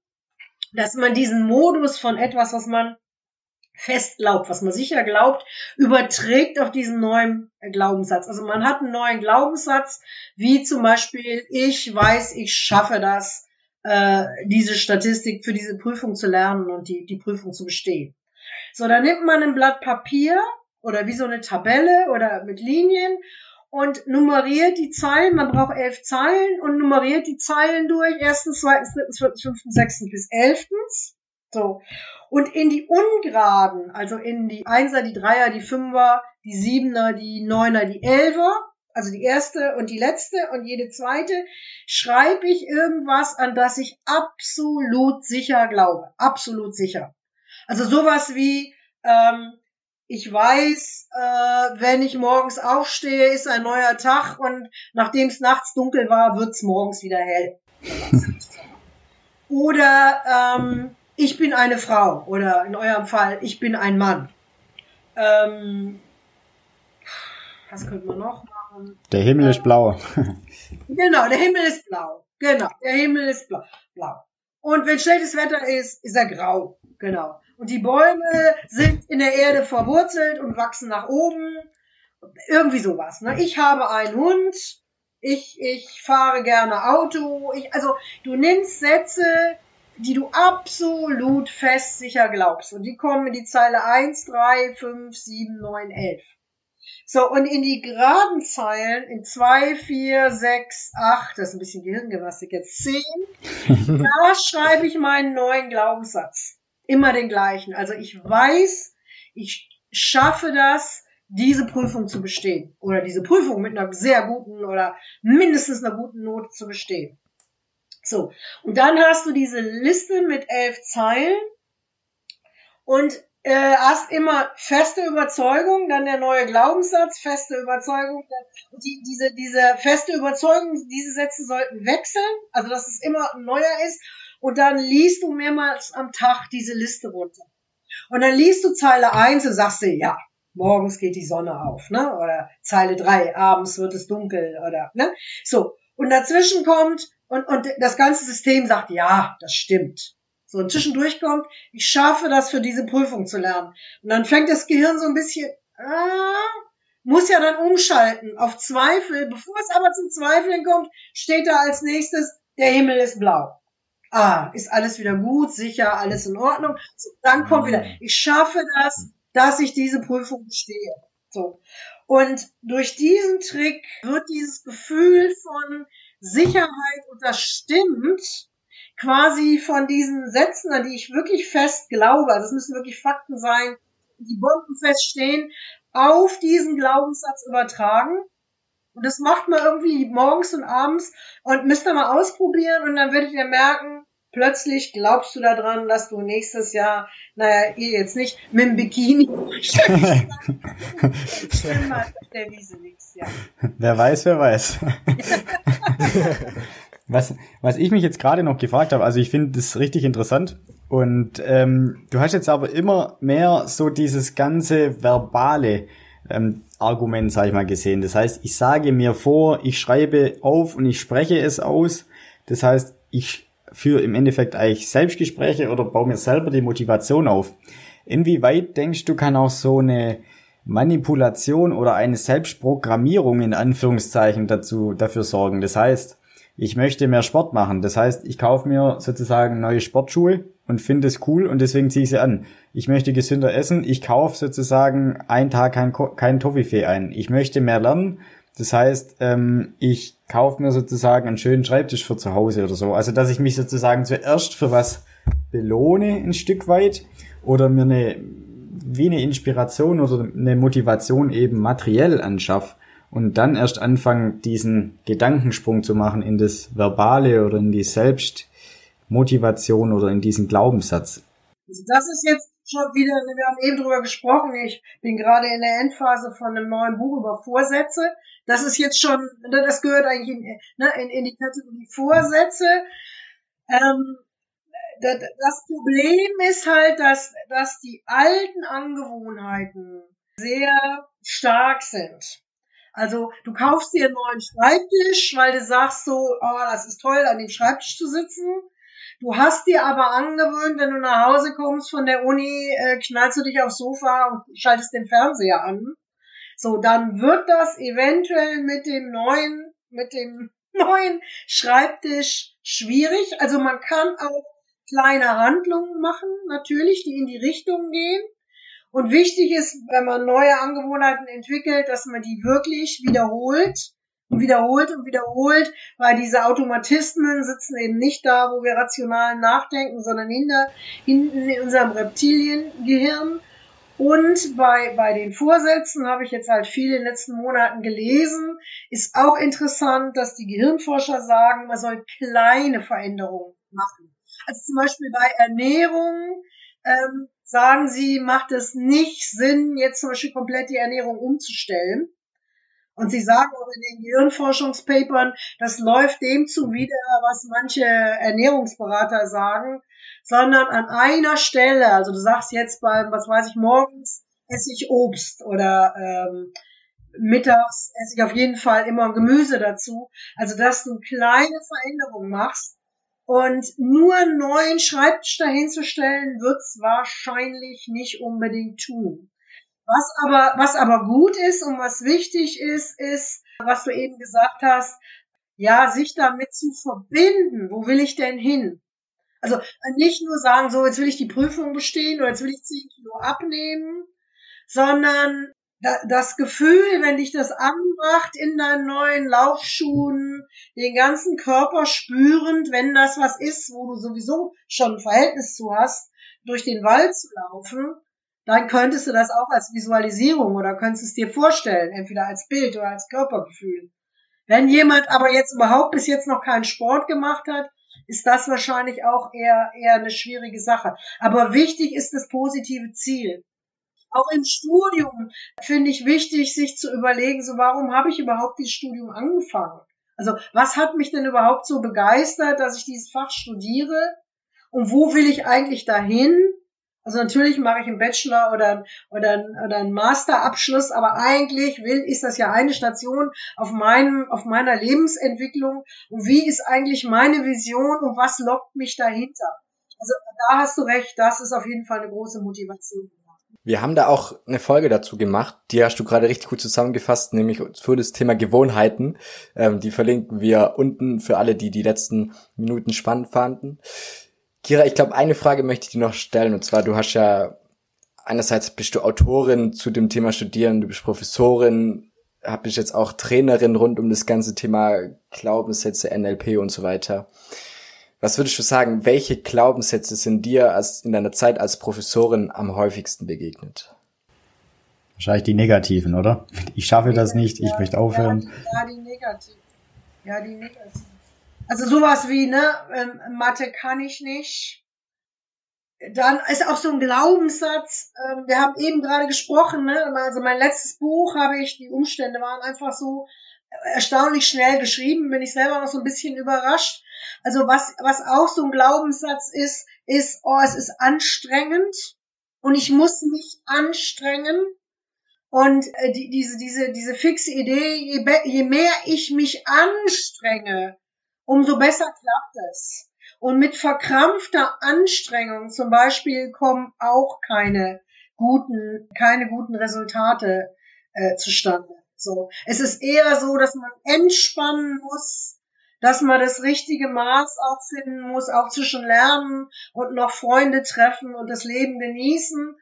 dass man diesen Modus von etwas, was man fest glaubt, was man sicher glaubt, überträgt auf diesen neuen Glaubenssatz. Also man hat einen neuen Glaubenssatz, wie zum Beispiel, ich weiß, ich schaffe das, äh, diese Statistik für diese Prüfung zu lernen und die, die Prüfung zu bestehen. So, dann nimmt man ein Blatt Papier oder wie so eine Tabelle oder mit Linien und nummeriert die Zeilen. Man braucht elf Zeilen und nummeriert die Zeilen durch. Erstens, zweitens, drittens, viertens, fünftens, sechstens bis elftens. So. Und in die Ungeraden, also in die Einser, die Dreier, die Fünfer, die Siebener, die Neuner, die Elfer, also die erste und die letzte und jede zweite, schreibe ich irgendwas, an das ich absolut sicher glaube. Absolut sicher. Also sowas wie, ähm, ich weiß, äh, wenn ich morgens aufstehe, ist ein neuer Tag und nachdem es nachts dunkel war, wird es morgens wieder hell. *laughs* Oder ähm, ich bin eine Frau oder in eurem Fall, ich bin ein Mann. Ähm, was könnte man noch machen? Der Himmel ist blau. *laughs* genau, der Himmel ist blau. Genau, der Himmel ist blau. blau. Und wenn schlechtes Wetter ist, ist er grau. Genau. Und die Bäume sind in der Erde verwurzelt und wachsen nach oben. Irgendwie sowas. Ne? Ich habe einen Hund. Ich, ich fahre gerne Auto. Ich, also du nimmst Sätze, die du absolut fest sicher glaubst. Und die kommen in die Zeile 1, 3, 5, 7, 9, 11. So, und in die geraden Zeilen, in 2, 4, 6, 8, das ist ein bisschen Gehirngymnastik jetzt, 10, *laughs* da schreibe ich meinen neuen Glaubenssatz. Immer den gleichen. Also ich weiß, ich schaffe das, diese Prüfung zu bestehen oder diese Prüfung mit einer sehr guten oder mindestens einer guten Note zu bestehen. So, und dann hast du diese Liste mit elf Zeilen und äh, hast immer feste Überzeugung, dann der neue Glaubenssatz, feste Überzeugung, die, diese, diese feste Überzeugung, diese Sätze sollten wechseln, also dass es immer neuer ist, und dann liest du mehrmals am Tag diese Liste runter. Und dann liest du Zeile eins und sagst dir, ja, morgens geht die Sonne auf, ne? Oder Zeile drei, abends wird es dunkel, oder, ne? So. Und dazwischen kommt, und, und das ganze System sagt, ja, das stimmt. So, und zwischendurch kommt, ich schaffe das für diese Prüfung zu lernen. Und dann fängt das Gehirn so ein bisschen, ah, muss ja dann umschalten auf Zweifel. Bevor es aber zum Zweifeln kommt, steht da als nächstes, der Himmel ist blau. Ah, ist alles wieder gut, sicher, alles in Ordnung. So, dann kommt wieder, mhm. ich schaffe das, dass ich diese Prüfung bestehe. So. Und durch diesen Trick wird dieses Gefühl von Sicherheit unterstimmt, quasi von diesen Sätzen, an die ich wirklich fest glaube, also es müssen wirklich Fakten sein, die Bomben feststehen, auf diesen Glaubenssatz übertragen. Und das macht man irgendwie morgens und abends und müsst ihr mal ausprobieren und dann werdet ihr merken, plötzlich glaubst du daran, dass du nächstes Jahr, naja, ihr jetzt nicht, mit dem Bikini der Wiese nichts, ja. Wer weiß, wer weiß. *laughs* Was, was ich mich jetzt gerade noch gefragt habe, also ich finde das richtig interessant. Und ähm, du hast jetzt aber immer mehr so dieses ganze verbale ähm, Argument, sag ich mal, gesehen. Das heißt, ich sage mir vor, ich schreibe auf und ich spreche es aus. Das heißt, ich führe im Endeffekt eigentlich Selbstgespräche oder baue mir selber die Motivation auf. Inwieweit denkst du, kann auch so eine Manipulation oder eine Selbstprogrammierung in Anführungszeichen dazu, dafür sorgen? Das heißt, ich möchte mehr Sport machen. Das heißt, ich kaufe mir sozusagen neue Sportschuhe und finde es cool und deswegen ziehe ich sie an. Ich möchte gesünder essen. Ich kaufe sozusagen einen Tag kein, kein Toffifee ein. Ich möchte mehr lernen. Das heißt, ähm, ich kaufe mir sozusagen einen schönen Schreibtisch für zu Hause oder so. Also, dass ich mich sozusagen zuerst für was belohne ein Stück weit oder mir eine, wie eine Inspiration oder eine Motivation eben materiell anschaffe und dann erst anfangen, diesen Gedankensprung zu machen in das Verbale oder in die Selbstmotivation oder in diesen Glaubenssatz. Also das ist jetzt schon wieder, wir haben eben drüber gesprochen, ich bin gerade in der Endphase von einem neuen Buch über Vorsätze. Das ist jetzt schon, ne, das gehört eigentlich in, ne, in, in die Kategorie Vorsätze. Ähm, das Problem ist halt, dass, dass die alten Angewohnheiten sehr stark sind. Also du kaufst dir einen neuen Schreibtisch, weil du sagst so, oh, das ist toll, an dem Schreibtisch zu sitzen. Du hast dir aber angewöhnt, wenn du nach Hause kommst von der Uni, äh, knallst du dich aufs Sofa und schaltest den Fernseher an. So, dann wird das eventuell mit dem neuen, mit dem *laughs* neuen Schreibtisch schwierig. Also man kann auch kleine Handlungen machen, natürlich, die in die Richtung gehen. Und wichtig ist, wenn man neue Angewohnheiten entwickelt, dass man die wirklich wiederholt und wiederholt und wiederholt, weil diese Automatismen sitzen eben nicht da, wo wir rational nachdenken, sondern hinter, hinten in unserem Reptiliengehirn. Und bei, bei den Vorsätzen habe ich jetzt halt viel in den letzten Monaten gelesen. Ist auch interessant, dass die Gehirnforscher sagen, man soll kleine Veränderungen machen. Also zum Beispiel bei Ernährung ähm, sagen sie, macht es nicht Sinn, jetzt zum Beispiel komplett die Ernährung umzustellen. Und sie sagen auch in den Gehirnforschungspapern, das läuft dem zuwider, was manche Ernährungsberater sagen, sondern an einer Stelle, also du sagst jetzt beim, was weiß ich, morgens esse ich Obst oder ähm, mittags esse ich auf jeden Fall immer Gemüse dazu. Also dass du kleine Veränderungen machst, und nur einen neuen Schreibtisch dahinzustellen, wird's wahrscheinlich nicht unbedingt tun. Was aber, was aber gut ist und was wichtig ist, ist, was du eben gesagt hast, ja, sich damit zu verbinden. Wo will ich denn hin? Also nicht nur sagen, so, jetzt will ich die Prüfung bestehen oder jetzt will ich 10 Kilo abnehmen, sondern das Gefühl, wenn dich das anmacht in deinen neuen Laufschuhen, den ganzen Körper spürend, wenn das was ist, wo du sowieso schon ein Verhältnis zu hast, durch den Wald zu laufen, dann könntest du das auch als Visualisierung oder könntest es dir vorstellen, entweder als Bild oder als Körpergefühl. Wenn jemand aber jetzt überhaupt bis jetzt noch keinen Sport gemacht hat, ist das wahrscheinlich auch eher, eher eine schwierige Sache. Aber wichtig ist das positive Ziel. Auch im Studium finde ich wichtig, sich zu überlegen, so warum habe ich überhaupt dieses Studium angefangen? Also was hat mich denn überhaupt so begeistert, dass ich dieses Fach studiere? Und wo will ich eigentlich dahin? Also natürlich mache ich einen Bachelor oder, oder, oder einen Masterabschluss, aber eigentlich will, ist das ja eine Station auf meinem, auf meiner Lebensentwicklung. Und wie ist eigentlich meine Vision und was lockt mich dahinter? Also da hast du recht, das ist auf jeden Fall eine große Motivation. Wir haben da auch eine Folge dazu gemacht, die hast du gerade richtig gut zusammengefasst, nämlich für das Thema Gewohnheiten. Ähm, die verlinken wir unten für alle, die die letzten Minuten spannend fanden. Kira, ich glaube, eine Frage möchte ich dir noch stellen. Und zwar, du hast ja, einerseits bist du Autorin zu dem Thema Studieren, du bist Professorin, hab ich jetzt auch Trainerin rund um das ganze Thema Glaubenssätze, NLP und so weiter. Was würdest du sagen, welche Glaubenssätze sind dir als, in deiner Zeit als Professorin am häufigsten begegnet? Wahrscheinlich die negativen, oder? Ich schaffe das nicht, ich möchte aufhören. Ja, die negativen. Ja, die negativen. Also sowas wie, ne, ähm, Mathe kann ich nicht. Dann ist auch so ein Glaubenssatz, ähm, wir haben eben gerade gesprochen, ne, also mein letztes Buch habe ich, die Umstände waren einfach so erstaunlich schnell geschrieben, bin ich selber noch so ein bisschen überrascht. Also was, was auch so ein Glaubenssatz ist, ist, oh, es ist anstrengend und ich muss mich anstrengen. Und äh, die, diese, diese, diese fixe Idee, je, je mehr ich mich anstrenge, umso besser klappt es. Und mit verkrampfter Anstrengung zum Beispiel kommen auch keine guten, keine guten Resultate äh, zustande. So, es ist eher so, dass man entspannen muss, dass man das richtige Maß auch finden muss, auch zwischen Lernen und noch Freunde treffen und das Leben genießen.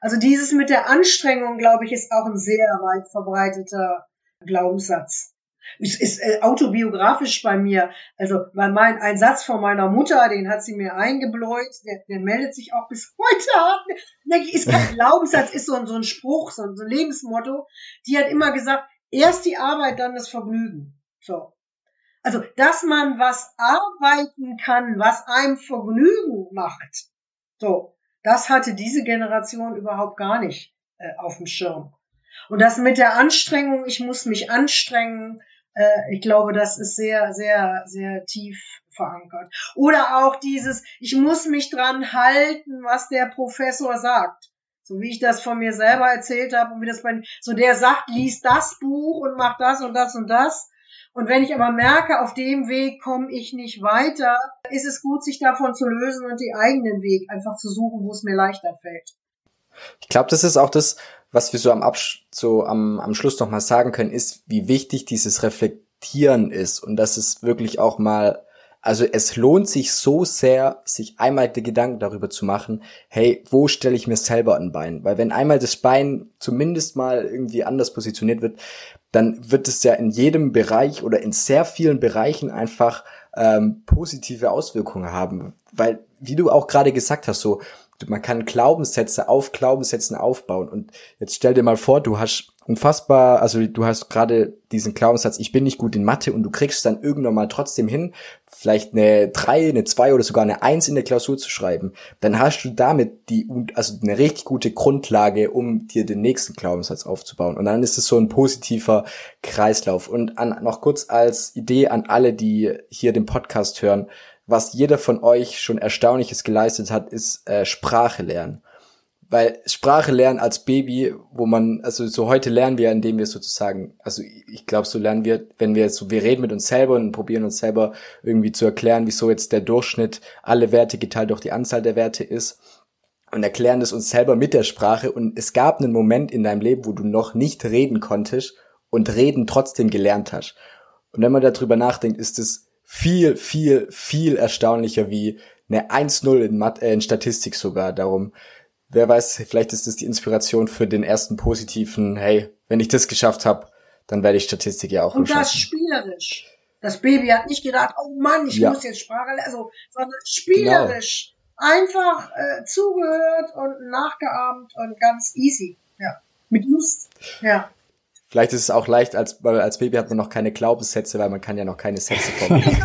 Also dieses mit der Anstrengung, glaube ich, ist auch ein sehr weit verbreiteter Glaubenssatz. Es ist äh, autobiografisch bei mir. Also, weil mein, ein Satz von meiner Mutter, den hat sie mir eingebläut, der, der meldet sich auch bis heute ab. Ist kein *laughs* Glaubenssatz, ist so ein, so ein Spruch, so ein, so ein Lebensmotto. Die hat immer gesagt, erst die Arbeit, dann das Vergnügen. So. Also, dass man was arbeiten kann, was einem Vergnügen macht. So. Das hatte diese Generation überhaupt gar nicht äh, auf dem Schirm. Und das mit der Anstrengung, ich muss mich anstrengen, äh, ich glaube, das ist sehr, sehr, sehr tief verankert. Oder auch dieses, ich muss mich dran halten, was der Professor sagt. So wie ich das von mir selber erzählt habe und wie das bei, so der sagt, liest das Buch und macht das und das und das. Und wenn ich aber merke, auf dem Weg komme ich nicht weiter, ist es gut, sich davon zu lösen und den eigenen Weg einfach zu suchen, wo es mir leichter fällt. Ich glaube, das ist auch das, was wir so am, Absch so am, am Schluss nochmal sagen können, ist, wie wichtig dieses Reflektieren ist und dass es wirklich auch mal, also es lohnt sich so sehr, sich einmal die Gedanken darüber zu machen, hey, wo stelle ich mir selber ein Bein? Weil wenn einmal das Bein zumindest mal irgendwie anders positioniert wird, dann wird es ja in jedem Bereich oder in sehr vielen Bereichen einfach ähm, positive Auswirkungen haben. Weil, wie du auch gerade gesagt hast, so man kann Glaubenssätze auf Glaubenssätzen aufbauen. Und jetzt stell dir mal vor, du hast unfassbar, also du hast gerade diesen Glaubenssatz, ich bin nicht gut in Mathe und du kriegst dann irgendwann mal trotzdem hin, vielleicht eine drei, eine zwei oder sogar eine eins in der Klausur zu schreiben. Dann hast du damit die, also eine richtig gute Grundlage, um dir den nächsten Glaubenssatz aufzubauen. Und dann ist es so ein positiver Kreislauf. Und an, noch kurz als Idee an alle, die hier den Podcast hören, was jeder von euch schon Erstaunliches geleistet hat, ist äh, Sprache lernen. Weil Sprache lernen als Baby, wo man, also so heute lernen wir, indem wir sozusagen, also ich glaube, so lernen wir, wenn wir so, wir reden mit uns selber und probieren uns selber irgendwie zu erklären, wieso jetzt der Durchschnitt alle Werte geteilt durch die Anzahl der Werte ist und erklären es uns selber mit der Sprache und es gab einen Moment in deinem Leben, wo du noch nicht reden konntest und reden trotzdem gelernt hast. Und wenn man darüber nachdenkt, ist es viel, viel, viel erstaunlicher wie eine 1-0 in, äh, in Statistik sogar. Darum, wer weiß, vielleicht ist das die Inspiration für den ersten positiven, hey, wenn ich das geschafft habe, dann werde ich Statistik ja auch Und das spielerisch. Das Baby hat nicht gedacht, oh Mann, ich ja. muss jetzt Sprache lernen, also, sondern spielerisch. Genau. einfach äh, zugehört und nachgeahmt und ganz easy. Ja. Mit Lust. Ja. Vielleicht ist es auch leicht, als, weil als Baby hat man noch keine Glaubenssätze, weil man kann ja noch keine Sätze *laughs* formulieren.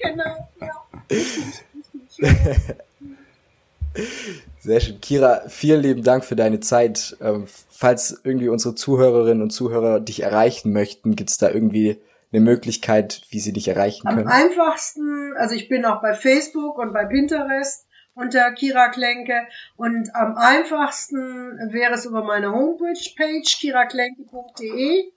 genau, genau, ja. Sehr schön. Kira, vielen lieben Dank für deine Zeit. Ähm, falls irgendwie unsere Zuhörerinnen und Zuhörer dich erreichen möchten, gibt's da irgendwie eine Möglichkeit, wie sie dich erreichen können? Am einfachsten, also ich bin auch bei Facebook und bei Pinterest unter Kira Klenke und am einfachsten wäre es über meine Homepage kiraklenke.de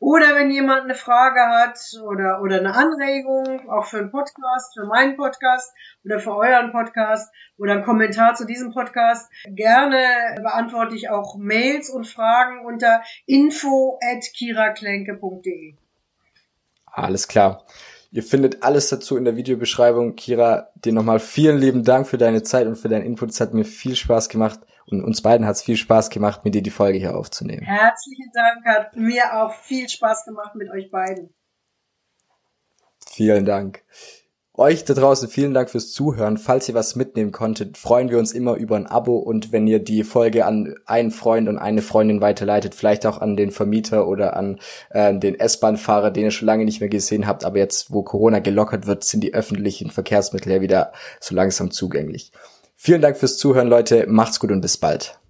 oder wenn jemand eine Frage hat oder, oder eine Anregung, auch für einen Podcast, für meinen Podcast oder für euren Podcast oder einen Kommentar zu diesem Podcast, gerne beantworte ich auch Mails und Fragen unter info at kiraklenke.de. Alles klar. Ihr findet alles dazu in der Videobeschreibung. Kira, dir nochmal vielen lieben Dank für deine Zeit und für deinen Input. Es hat mir viel Spaß gemacht und uns beiden hat es viel Spaß gemacht, mit dir die Folge hier aufzunehmen. Herzlichen Dank, hat mir auch viel Spaß gemacht mit euch beiden. Vielen Dank. Euch da draußen vielen Dank fürs Zuhören. Falls ihr was mitnehmen konntet, freuen wir uns immer über ein Abo und wenn ihr die Folge an einen Freund und eine Freundin weiterleitet, vielleicht auch an den Vermieter oder an äh, den S-Bahn-Fahrer, den ihr schon lange nicht mehr gesehen habt, aber jetzt, wo Corona gelockert wird, sind die öffentlichen Verkehrsmittel ja wieder so langsam zugänglich. Vielen Dank fürs Zuhören, Leute. Macht's gut und bis bald.